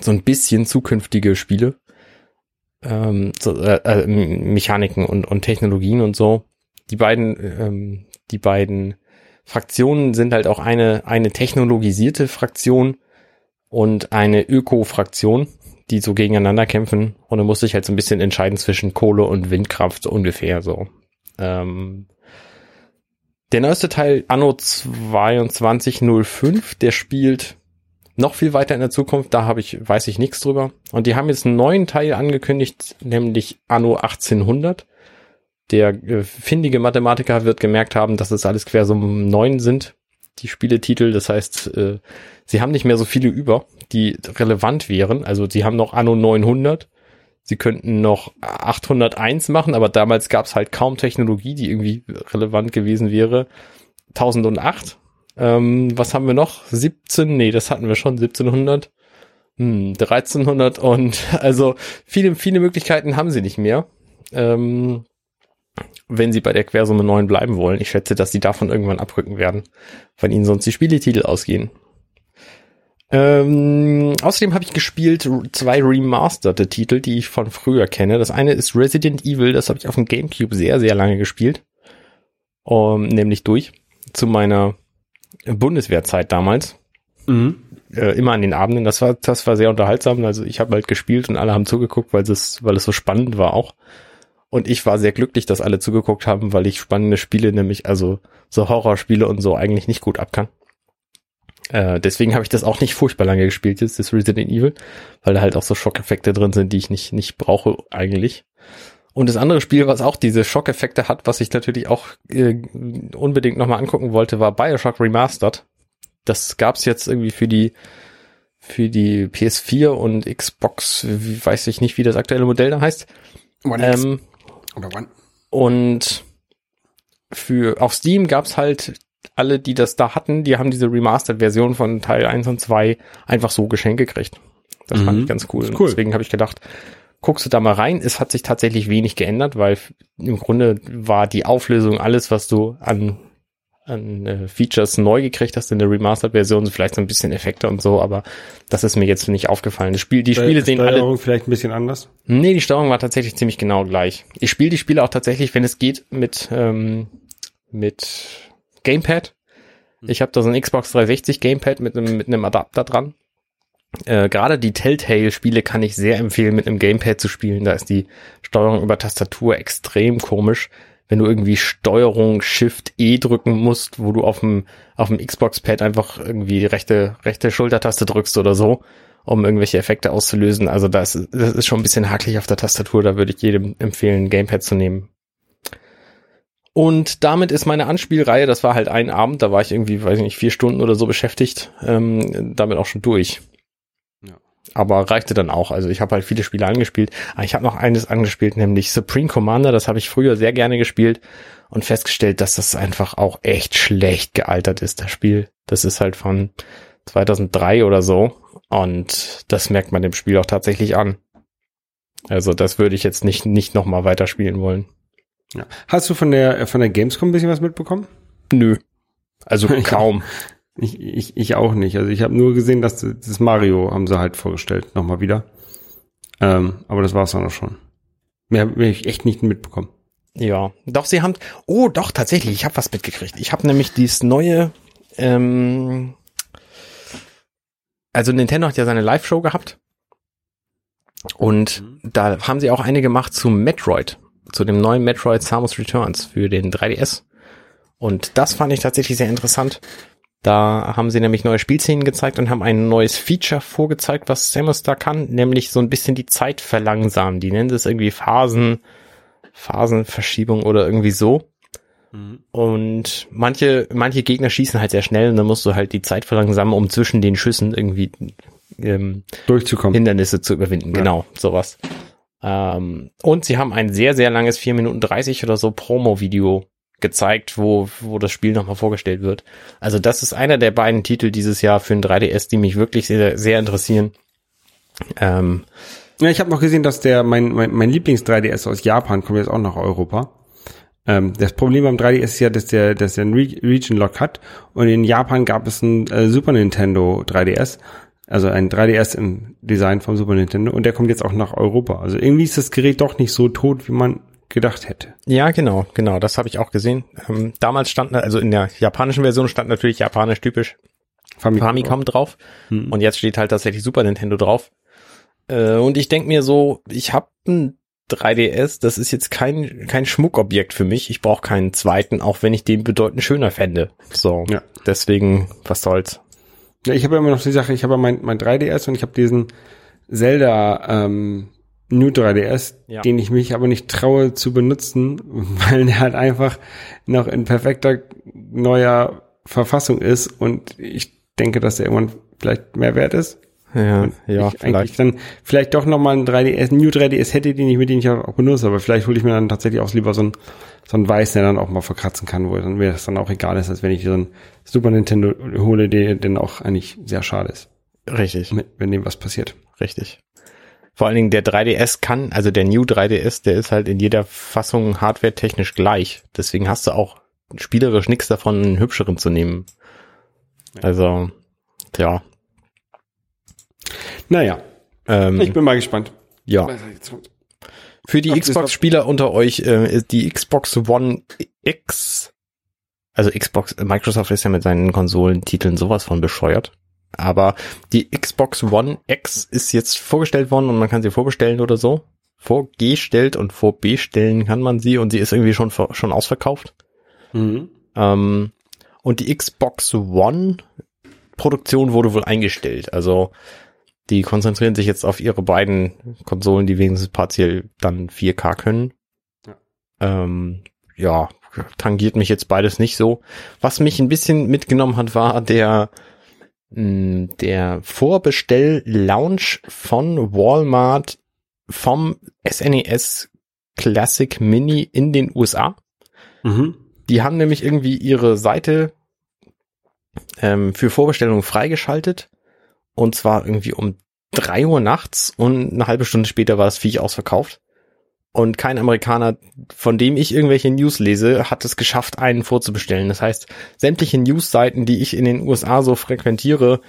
Speaker 3: so ein bisschen zukünftige Spiele, ähm, so, äh, äh, Mechaniken und, und Technologien und so. Die beiden, ähm, die beiden Fraktionen sind halt auch eine, eine technologisierte Fraktion und eine Öko-Fraktion, die so gegeneinander kämpfen. Und du musst dich halt so ein bisschen entscheiden zwischen Kohle und Windkraft, so ungefähr so. Ähm, der neueste Teil, Anno 2205, der spielt noch viel weiter in der Zukunft, da habe ich, weiß ich nichts drüber. Und die haben jetzt einen neuen Teil angekündigt, nämlich Anno 1800. Der äh, findige Mathematiker wird gemerkt haben, dass es alles quer so neun sind, die Spieletitel. Das heißt, äh, sie haben nicht mehr so viele über, die relevant wären. Also sie haben noch Anno 900. Sie könnten noch 801 machen, aber damals gab es halt kaum Technologie, die irgendwie relevant gewesen wäre. 1008 ähm, was haben wir noch? 17? Nee, das hatten wir schon. 1700. Hm, 1300 und also viele, viele Möglichkeiten haben sie nicht mehr. Ähm, wenn sie bei der Quersumme 9 bleiben wollen. Ich schätze, dass sie davon irgendwann abrücken werden, weil ihnen sonst die Spieletitel ausgehen. Ähm, außerdem habe ich gespielt zwei remasterte Titel, die ich von früher kenne. Das eine ist Resident Evil, das habe ich auf dem GameCube sehr, sehr lange gespielt. Um, nämlich durch. Zu meiner Bundeswehrzeit damals.
Speaker 2: Mhm.
Speaker 3: Äh, immer an den Abenden. Das war, das war sehr unterhaltsam. Also ich habe halt gespielt und alle haben zugeguckt, weil es, weil es so spannend war auch. Und ich war sehr glücklich, dass alle zugeguckt haben, weil ich spannende Spiele, nämlich also so Horrorspiele und so eigentlich nicht gut ab kann. Äh, deswegen habe ich das auch nicht furchtbar lange gespielt, jetzt das Resident Evil, weil da halt auch so Schockeffekte drin sind, die ich nicht, nicht brauche eigentlich. Und das andere Spiel, was auch diese Schockeffekte hat, was ich natürlich auch äh, unbedingt nochmal angucken wollte, war Bioshock Remastered. Das gab's jetzt irgendwie für die für die PS4 und Xbox, weiß ich nicht, wie das aktuelle Modell da heißt.
Speaker 2: One X
Speaker 3: Ähm,
Speaker 2: oder One.
Speaker 3: und für auf Steam gab's halt alle, die das da hatten, die haben diese Remastered-Version von Teil 1 und 2 einfach so geschenkt gekriegt. Das fand
Speaker 2: Mhm.
Speaker 3: ich ganz cool.
Speaker 2: Cool.
Speaker 3: Deswegen habe ich gedacht, guckst du da mal rein. Es hat sich tatsächlich wenig geändert, weil im Grunde war die Auflösung alles, was du an, an äh, Features neu gekriegt hast in der Remastered-Version, vielleicht so ein bisschen Effekte und so, aber das ist mir jetzt nicht aufgefallen. Das Spiel, die Spiele sehen alle
Speaker 2: Steuerung vielleicht ein bisschen anders.
Speaker 3: Nee, die Steuerung war tatsächlich ziemlich genau gleich. Ich spiele die Spiele auch tatsächlich, wenn es geht, mit, ähm, mit Gamepad. Ich habe da so ein Xbox 360 Gamepad mit einem, mit einem Adapter dran. Äh, Gerade die Telltale-Spiele kann ich sehr empfehlen, mit einem Gamepad zu spielen. Da ist die Steuerung über Tastatur extrem komisch. Wenn du irgendwie Steuerung Shift E drücken musst, wo du auf dem, auf dem Xbox-Pad einfach irgendwie die rechte, rechte Schultertaste drückst oder so, um irgendwelche Effekte auszulösen. Also das, ist- das ist schon ein bisschen hakelig auf der Tastatur. Da würde ich jedem empfehlen, ein Gamepad zu nehmen. Und damit ist meine Anspielreihe, das war halt ein Abend, da war ich irgendwie, weiß ich nicht, vier Stunden oder so beschäftigt, ähm, damit auch schon durch. Aber reichte dann auch. Also ich habe halt viele Spiele angespielt. Aber ich habe noch eines angespielt, nämlich Supreme Commander. Das habe ich früher sehr gerne gespielt und festgestellt, dass das einfach auch echt schlecht gealtert ist, das Spiel. Das ist halt von 2003 oder so. Und das merkt man dem Spiel auch tatsächlich an. Also das würde ich jetzt nicht, nicht nochmal weiterspielen wollen.
Speaker 2: Ja. Hast du von der von der Gamescom ein bisschen was mitbekommen?
Speaker 3: Nö. Also kaum.
Speaker 2: Ich, ich, ich auch nicht. Also ich habe nur gesehen, dass das Mario haben sie halt vorgestellt, nochmal wieder. Ähm, aber das war's dann auch schon. Mehr habe ich echt nicht mitbekommen.
Speaker 3: Ja, doch, sie haben. Oh, doch, tatsächlich, ich habe was mitgekriegt. Ich habe nämlich dieses neue. Ähm, also Nintendo hat ja seine Live-Show gehabt. Und da haben sie auch eine gemacht zu Metroid, zu dem neuen Metroid Samus Returns für den 3DS. Und das fand ich tatsächlich sehr interessant. Da haben sie nämlich neue Spielszenen gezeigt und haben ein neues Feature vorgezeigt, was Samus da kann, nämlich so ein bisschen die Zeit verlangsamen. Die nennen das irgendwie Phasen, Phasenverschiebung oder irgendwie so. Und manche, manche Gegner schießen halt sehr schnell und dann musst du halt die Zeit verlangsamen, um zwischen den Schüssen irgendwie ähm,
Speaker 2: Durchzukommen.
Speaker 3: Hindernisse zu überwinden.
Speaker 2: Ja.
Speaker 3: Genau, sowas. Ähm, und sie haben ein sehr, sehr langes 4 Minuten 30 oder so Promo-Video gezeigt, wo, wo das Spiel nochmal vorgestellt wird. Also das ist einer der beiden Titel dieses Jahr für ein 3DS, die mich wirklich sehr, sehr interessieren. Ähm,
Speaker 2: Ja, ich habe noch gesehen, dass der mein mein, mein Lieblings 3DS aus Japan kommt jetzt auch nach Europa. Ähm, das Problem beim 3DS ist ja, dass der dass der einen Re Region Lock hat und in Japan gab es ein äh, Super Nintendo 3DS, also ein 3DS im Design vom Super Nintendo und der kommt jetzt auch nach Europa. Also irgendwie ist das Gerät doch nicht so tot, wie man gedacht hätte.
Speaker 3: ja, genau, genau, das habe ich auch gesehen. Ähm, damals stand, also in der japanischen Version stand natürlich japanisch typisch Famicom drauf. Und jetzt steht halt tatsächlich Super Nintendo drauf. Äh, und ich denk mir so, ich habe ein 3DS, das ist jetzt kein, kein Schmuckobjekt für mich. Ich brauche keinen zweiten, auch wenn ich den bedeutend schöner fände. So,
Speaker 2: Ja.
Speaker 3: deswegen, was soll's.
Speaker 2: Ja, ich habe ja immer noch die Sache, ich habe ja mein, mein 3DS und ich habe diesen Zelda ähm, New 3DS,
Speaker 3: Ja.
Speaker 2: den ich mich aber nicht traue zu benutzen, weil der halt einfach noch in perfekter neuer Verfassung ist und ich denke, dass der irgendwann vielleicht mehr wert ist.
Speaker 3: Ja, ja,
Speaker 2: ich eigentlich dann vielleicht doch nochmal ein 3DS, New 3DS hätte, den ich mit dem ich auch benutze, aber vielleicht hole ich mir dann tatsächlich auch lieber so ein so ein Weiß, der dann auch mal verkratzen kann, wo dann mir das dann auch egal ist, als wenn ich so ein Super Nintendo hole, der denn auch eigentlich sehr schade ist
Speaker 3: Richtig,
Speaker 2: mit, wenn dem was passiert.
Speaker 3: richtig. Vor allen Dingen der 3DS kann, also der New 3DS, der ist halt in jeder Fassung hardware-technisch gleich. Deswegen hast du auch spielerisch nichts davon, einen hübscheren zu nehmen. Also, ja.
Speaker 2: Naja,
Speaker 3: Ähm,
Speaker 2: ich bin mal gespannt.
Speaker 3: ja. Für die Xbox-Spieler unter euch äh, ist die Xbox One X, also Xbox, Microsoft ist ja mit seinen Konsolentiteln sowas von bescheuert. Aber die Xbox One X ist jetzt vorgestellt worden und man kann sie vorbestellen oder so. Vorgestellt und vorbestellen kann man sie und sie ist irgendwie schon, schon ausverkauft.
Speaker 2: Mhm.
Speaker 3: Ähm, und die Xbox One Produktion wurde wohl eingestellt. Also die konzentrieren sich jetzt auf ihre beiden Konsolen, die wenigstens partiell dann 4K können.
Speaker 2: Ja.
Speaker 3: Ähm, ja, tangiert mich jetzt beides nicht so. Was mich ein bisschen mitgenommen hat, war der der Vorbestell-Launch von Walmart vom SNES Classic Mini in den USA.
Speaker 2: Mhm.
Speaker 3: Die haben nämlich irgendwie ihre Seite ähm, für Vorbestellungen freigeschaltet. Und zwar irgendwie um drei Uhr nachts und eine halbe Stunde später war das Viech ausverkauft. Und kein Amerikaner, von dem ich irgendwelche News lese, hat es geschafft, einen vorzubestellen. Das heißt, sämtliche News-Seiten, die ich in den USA so frequentiere,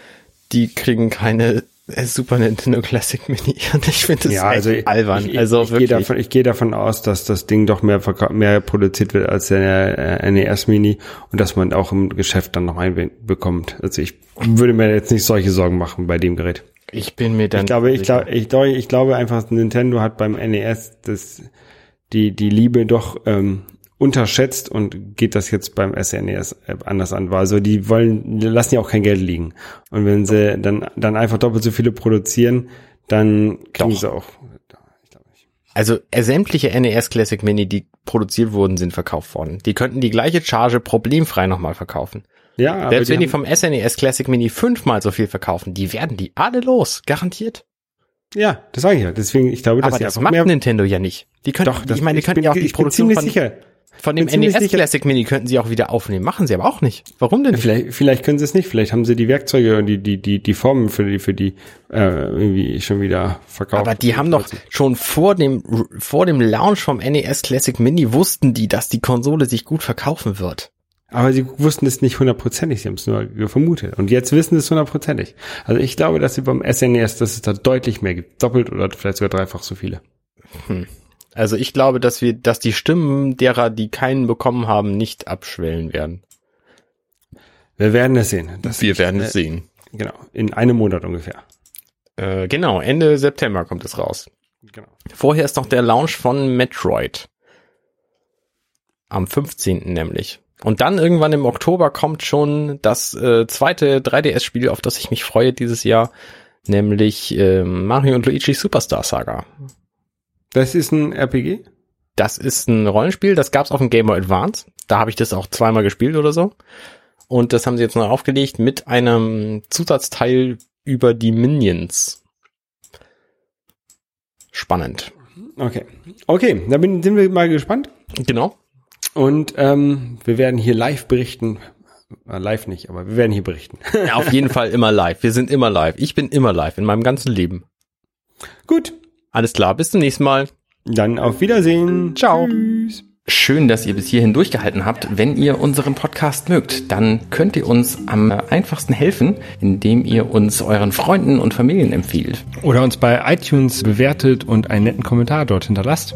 Speaker 3: die kriegen keine äh, Super Nintendo Classic Mini. Und ich finde das
Speaker 2: Ja,
Speaker 3: echt
Speaker 2: also
Speaker 3: albern.
Speaker 2: Ich,
Speaker 3: also
Speaker 2: ich, gehe
Speaker 3: wirklich.
Speaker 2: davon, ich gehe davon aus, dass das Ding doch mehr mehr produziert wird als der äh, NES Mini und dass man auch im Geschäft dann noch einbekommt. Also ich würde mir jetzt nicht solche Sorgen machen bei dem Gerät.
Speaker 3: Ich bin mir dann
Speaker 2: Ich glaube, ich glaube, ich glaube, ich glaube einfach, Nintendo hat beim NES das, die, die Liebe doch ähm, unterschätzt und geht das jetzt beim SNES anders an. Also die wollen, die lassen ja auch kein Geld liegen. Und wenn sie dann, dann einfach doppelt so viele produzieren, dann kriegen
Speaker 3: Doch.
Speaker 2: sie auch.
Speaker 3: Also äh, sämtliche NES Classic Mini, die produziert wurden, sind verkauft worden. Die könnten die gleiche Charge problemfrei nochmal verkaufen.
Speaker 2: Ja, aber
Speaker 3: Selbst wenn die vom SNES Classic Mini fünfmal so viel verkaufen, die werden die alle los, garantiert.
Speaker 2: ja, das sage ich ja. Deswegen, ich glaube, dass
Speaker 3: Aber das macht
Speaker 2: mehr,
Speaker 3: Nintendo ja nicht. Die könnten,
Speaker 2: doch, das,
Speaker 3: ich meine, die könnten
Speaker 2: bin,
Speaker 3: ja auch die
Speaker 2: ich bin
Speaker 3: Produktion
Speaker 2: ziemlich
Speaker 3: von,
Speaker 2: sicher.
Speaker 3: von dem
Speaker 2: bin
Speaker 3: NES Classic Mini könnten sie auch wieder aufnehmen. Machen sie aber auch nicht. Warum denn nicht?
Speaker 2: Vielleicht, vielleicht können sie es nicht. Vielleicht haben sie die Werkzeuge und die, die, die, die Formen für die, für die, äh, irgendwie schon wieder verkauft.
Speaker 3: Aber die haben doch schon vor dem, vor dem Launch vom NES Classic Mini wussten die, dass die Konsole sich gut verkaufen wird.
Speaker 2: Aber sie wussten es nicht hundertprozentig, sie haben es nur vermutet. Und jetzt wissen sie es hundertprozentig. Also ich glaube, dass sie beim SNES, dass es da deutlich mehr gibt. Doppelt oder vielleicht sogar dreifach so viele.
Speaker 3: Also ich glaube, dass wir, dass die Stimmen derer, die keinen bekommen haben, nicht abschwellen werden.
Speaker 2: Wir werden es sehen. Das,
Speaker 3: wir werden es
Speaker 2: äh,
Speaker 3: sehen.
Speaker 2: Genau. In einem Monat ungefähr.
Speaker 3: Äh, genau, Ende September kommt es raus.
Speaker 2: Genau.
Speaker 3: Vorher ist noch der Launch von Metroid. Am 15. nämlich. Und dann irgendwann im Oktober kommt schon das äh, zweite 3DS-Spiel, auf das ich mich freue dieses Jahr, nämlich äh, Mario und Luigi Superstar Saga.
Speaker 2: Das ist ein RPG?
Speaker 3: Das ist ein Rollenspiel, das gab's auf dem Game Boy Advance. Da habe ich das auch zweimal gespielt oder so. Und das haben sie jetzt noch aufgelegt mit einem Zusatzteil über die Minions. Spannend.
Speaker 2: Okay. Okay, da bin, sind wir mal gespannt.
Speaker 4: Genau.
Speaker 2: Und ähm, wir werden hier live berichten. Äh, live nicht, aber wir werden hier berichten.
Speaker 4: Ja, auf jeden Fall immer live. Wir sind immer live. Ich bin immer live in meinem ganzen Leben.
Speaker 2: Gut,
Speaker 4: Alles klar, bis zum nächsten Mal.
Speaker 2: dann auf Wiedersehen.
Speaker 4: Ciao.
Speaker 2: Tschüss.
Speaker 3: Schön, dass ihr bis hierhin durchgehalten habt. Wenn ihr unseren Podcast mögt, dann könnt ihr uns am einfachsten helfen, indem ihr uns euren Freunden und Familien empfiehlt.
Speaker 5: Oder uns bei iTunes bewertet und einen netten Kommentar dort hinterlasst.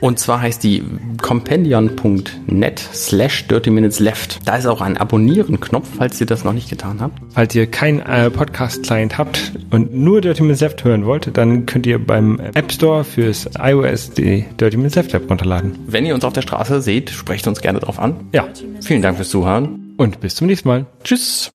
Speaker 3: Und zwar heißt die compendion.net slash dirty minutes left. Da ist auch ein Abonnieren-Knopf, falls ihr das noch nicht getan habt.
Speaker 5: Falls ihr keinen äh, Podcast-Client habt und nur Dirty Minutes Left hören wollt, dann könnt ihr beim App Store fürs iOS die Dirty Minutes Left App runterladen.
Speaker 3: Wenn ihr uns auf der Straße seht, sprecht uns gerne drauf an.
Speaker 5: Ja,
Speaker 3: Vielen Dank fürs Zuhören.
Speaker 5: und bis zum nächsten Mal.
Speaker 3: Tschüss.